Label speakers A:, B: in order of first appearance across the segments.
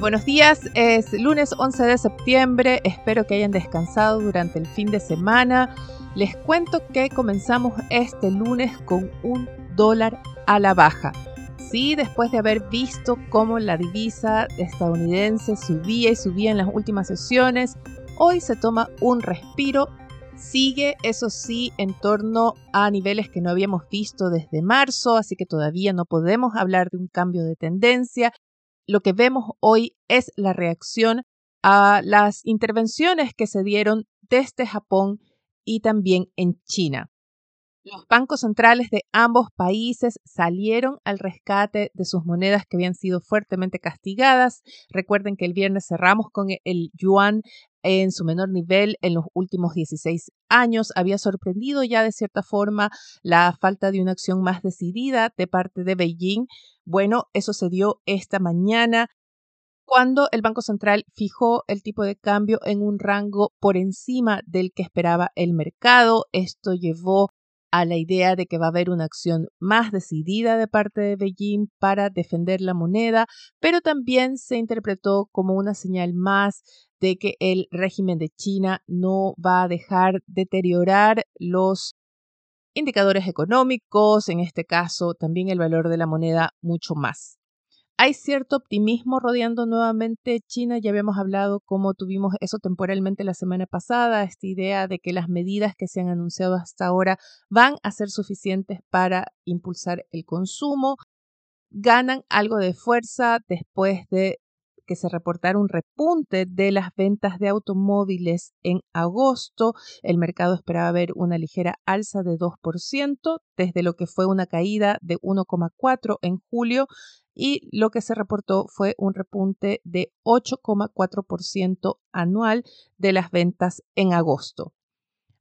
A: Buenos días, es lunes 11 de septiembre, espero que hayan descansado durante el fin de semana. Les cuento que comenzamos este lunes con un dólar a la baja. Sí, después de haber visto cómo la divisa estadounidense subía y subía en las últimas sesiones, hoy se toma un respiro. Sigue, eso sí, en torno a niveles que no habíamos visto desde marzo, así que todavía no podemos hablar de un cambio de tendencia lo que vemos hoy es la reacción a las intervenciones que se dieron desde Japón y también en China. Los bancos centrales de ambos países salieron al rescate de sus monedas que habían sido fuertemente castigadas. Recuerden que el viernes cerramos con el yuan en su menor nivel en los últimos 16 años. Había sorprendido ya de cierta forma la falta de una acción más decidida de parte de Beijing. Bueno, eso se dio esta mañana cuando el Banco Central fijó el tipo de cambio en un rango por encima del que esperaba el mercado. Esto llevó a la idea de que va a haber una acción más decidida de parte de Beijing para defender la moneda, pero también se interpretó como una señal más de que el régimen de China no va a dejar deteriorar los indicadores económicos, en este caso también el valor de la moneda mucho más. Hay cierto optimismo rodeando nuevamente China. Ya habíamos hablado cómo tuvimos eso temporalmente la semana pasada, esta idea de que las medidas que se han anunciado hasta ahora van a ser suficientes para impulsar el consumo. Ganan algo de fuerza después de que se reportara un repunte de las ventas de automóviles en agosto. El mercado esperaba ver una ligera alza de 2%, desde lo que fue una caída de 1,4% en julio y lo que se reportó fue un repunte de 8,4% anual de las ventas en agosto.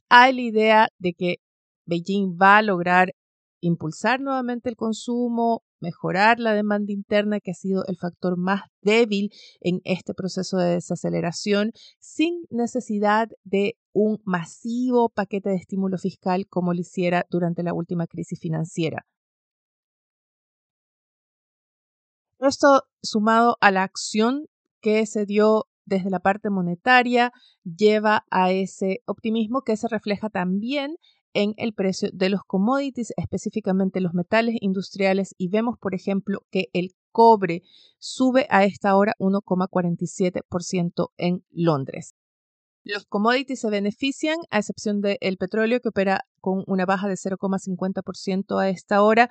A: Hay la idea de que Beijing va a lograr impulsar nuevamente el consumo, mejorar la demanda interna, que ha sido el factor más débil en este proceso de desaceleración, sin necesidad de un masivo paquete de estímulo fiscal como lo hiciera durante la última crisis financiera. Esto sumado a la acción que se dio desde la parte monetaria lleva a ese optimismo que se refleja también en el precio de los commodities, específicamente los metales industriales, y vemos, por ejemplo, que el cobre sube a esta hora 1,47% en Londres. Los commodities se benefician, a excepción del petróleo, que opera con una baja de 0,50% a esta hora,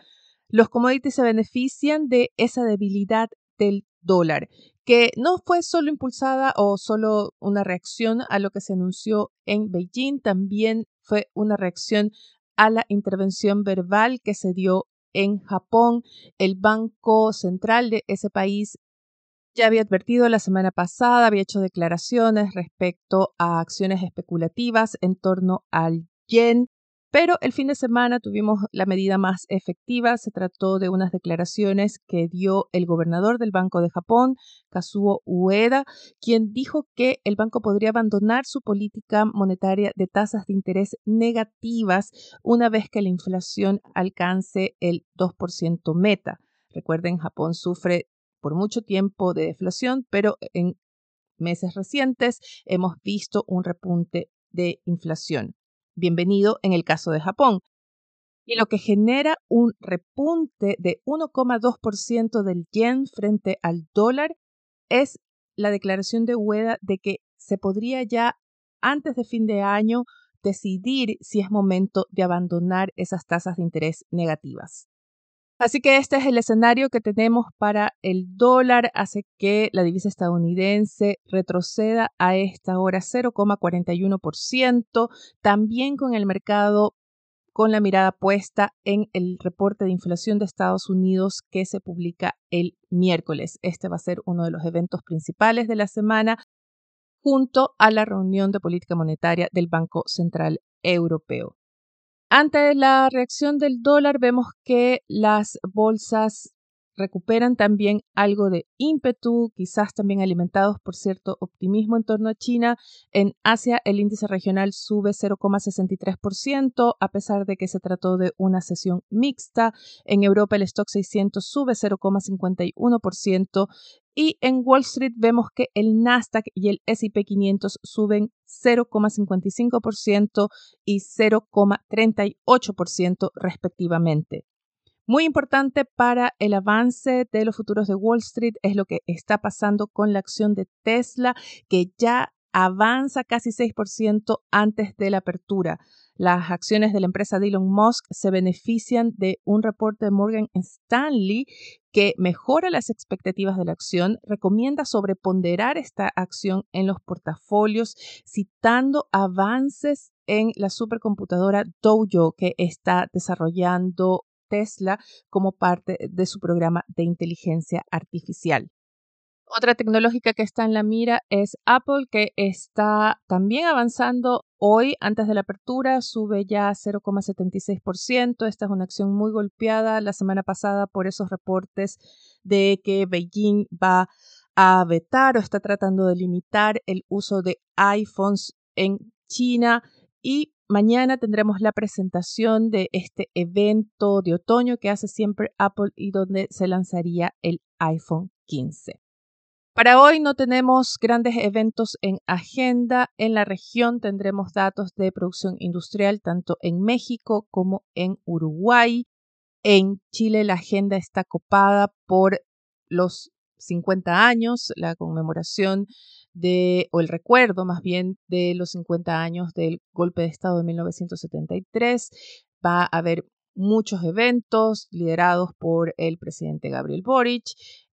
A: los commodities se benefician de esa debilidad del dólar, que no fue solo impulsada o solo una reacción a lo que se anunció en Beijing, también fue una reacción a la intervención verbal que se dio en Japón. El Banco Central de ese país ya había advertido la semana pasada, había hecho declaraciones respecto a acciones especulativas en torno al yen pero el fin de semana tuvimos la medida más efectiva. Se trató de unas declaraciones que dio el gobernador del Banco de Japón, Kazuo Ueda, quien dijo que el banco podría abandonar su política monetaria de tasas de interés negativas una vez que la inflación alcance el 2% meta. Recuerden, Japón sufre por mucho tiempo de deflación, pero en meses recientes hemos visto un repunte de inflación bienvenido en el caso de Japón, y lo que genera un repunte de 1,2% del yen frente al dólar es la declaración de Ueda de que se podría ya antes de fin de año decidir si es momento de abandonar esas tasas de interés negativas. Así que este es el escenario que tenemos para el dólar, hace que la divisa estadounidense retroceda a esta hora 0,41%, también con el mercado con la mirada puesta en el reporte de inflación de Estados Unidos que se publica el miércoles. Este va a ser uno de los eventos principales de la semana junto a la reunión de política monetaria del Banco Central Europeo. Ante la reacción del dólar, vemos que las bolsas recuperan también algo de ímpetu, quizás también alimentados por cierto optimismo en torno a China. En Asia el índice regional sube 0,63% a pesar de que se trató de una sesión mixta. En Europa el stock 600 sube 0,51% y en Wall Street vemos que el Nasdaq y el SP 500 suben 0,55% y 0,38% respectivamente. Muy importante para el avance de los futuros de Wall Street es lo que está pasando con la acción de Tesla, que ya avanza casi 6% antes de la apertura. Las acciones de la empresa de Elon Musk se benefician de un reporte de Morgan Stanley que mejora las expectativas de la acción, recomienda sobreponderar esta acción en los portafolios, citando avances en la supercomputadora Dojo que está desarrollando Tesla como parte de su programa de inteligencia artificial. Otra tecnológica que está en la mira es Apple, que está también avanzando hoy antes de la apertura, sube ya 0,76%. Esta es una acción muy golpeada la semana pasada por esos reportes de que Beijing va a vetar o está tratando de limitar el uso de iPhones en China y Mañana tendremos la presentación de este evento de otoño que hace siempre Apple y donde se lanzaría el iPhone 15. Para hoy no tenemos grandes eventos en agenda. En la región tendremos datos de producción industrial tanto en México como en Uruguay. En Chile la agenda está copada por los 50 años, la conmemoración de, o el recuerdo más bien de los 50 años del golpe de Estado de 1973. Va a haber muchos eventos liderados por el presidente Gabriel Boric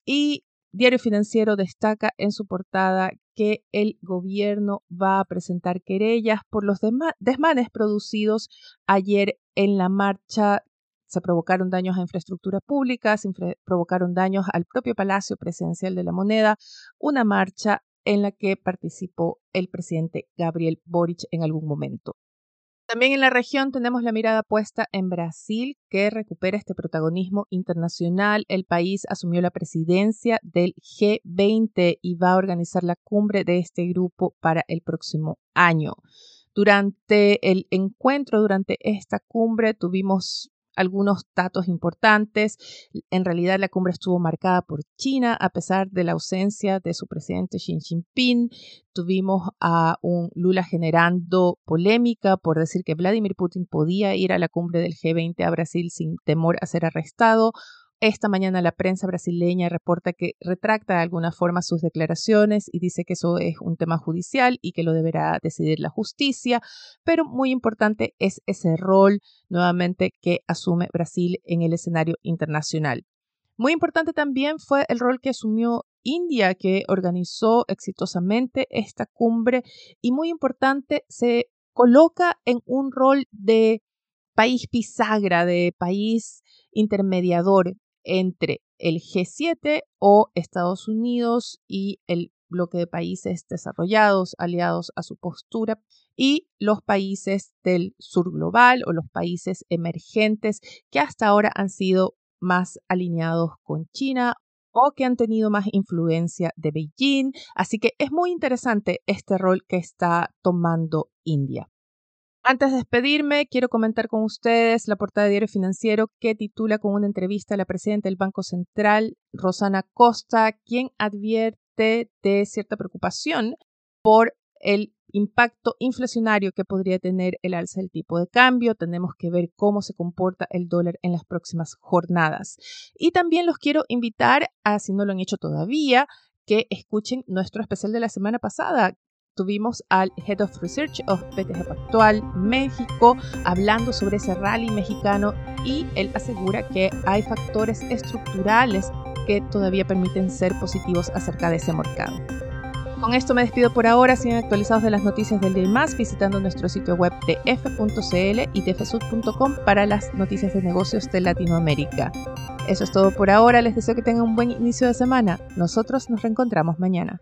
A: y Diario Financiero destaca en su portada que el gobierno va a presentar querellas por los desmanes producidos ayer en la marcha se provocaron daños a infraestructura pública, se provocaron daños al propio Palacio Presidencial de la Moneda, una marcha en la que participó el presidente Gabriel Boric en algún momento. También en la región tenemos la mirada puesta en Brasil, que recupera este protagonismo internacional. El país asumió la presidencia del G20 y va a organizar la cumbre de este grupo para el próximo año. Durante el encuentro, durante esta cumbre, tuvimos algunos datos importantes. En realidad la cumbre estuvo marcada por China a pesar de la ausencia de su presidente Xi Jinping. Tuvimos a un Lula generando polémica por decir que Vladimir Putin podía ir a la cumbre del G20 a Brasil sin temor a ser arrestado. Esta mañana la prensa brasileña reporta que retracta de alguna forma sus declaraciones y dice que eso es un tema judicial y que lo deberá decidir la justicia, pero muy importante es ese rol nuevamente que asume Brasil en el escenario internacional. Muy importante también fue el rol que asumió India, que organizó exitosamente esta cumbre y muy importante se coloca en un rol de país bisagra, de país intermediador entre el G7 o Estados Unidos y el bloque de países desarrollados, aliados a su postura, y los países del sur global o los países emergentes que hasta ahora han sido más alineados con China o que han tenido más influencia de Beijing. Así que es muy interesante este rol que está tomando India. Antes de despedirme, quiero comentar con ustedes la portada de Diario Financiero que titula con una entrevista a la presidenta del Banco Central, Rosana Costa, quien advierte de cierta preocupación por el impacto inflacionario que podría tener el alza del tipo de cambio. Tenemos que ver cómo se comporta el dólar en las próximas jornadas. Y también los quiero invitar a, si no lo han hecho todavía, que escuchen nuestro especial de la semana pasada tuvimos al Head of Research of BTG Pactual México hablando sobre ese rally mexicano y él asegura que hay factores estructurales que todavía permiten ser positivos acerca de ese mercado. Con esto me despido por ahora, sigan actualizados de las noticias del día y más visitando nuestro sitio web de f.cl y tfsud.com para las noticias de negocios de Latinoamérica. Eso es todo por ahora, les deseo que tengan un buen inicio de semana. Nosotros nos reencontramos mañana.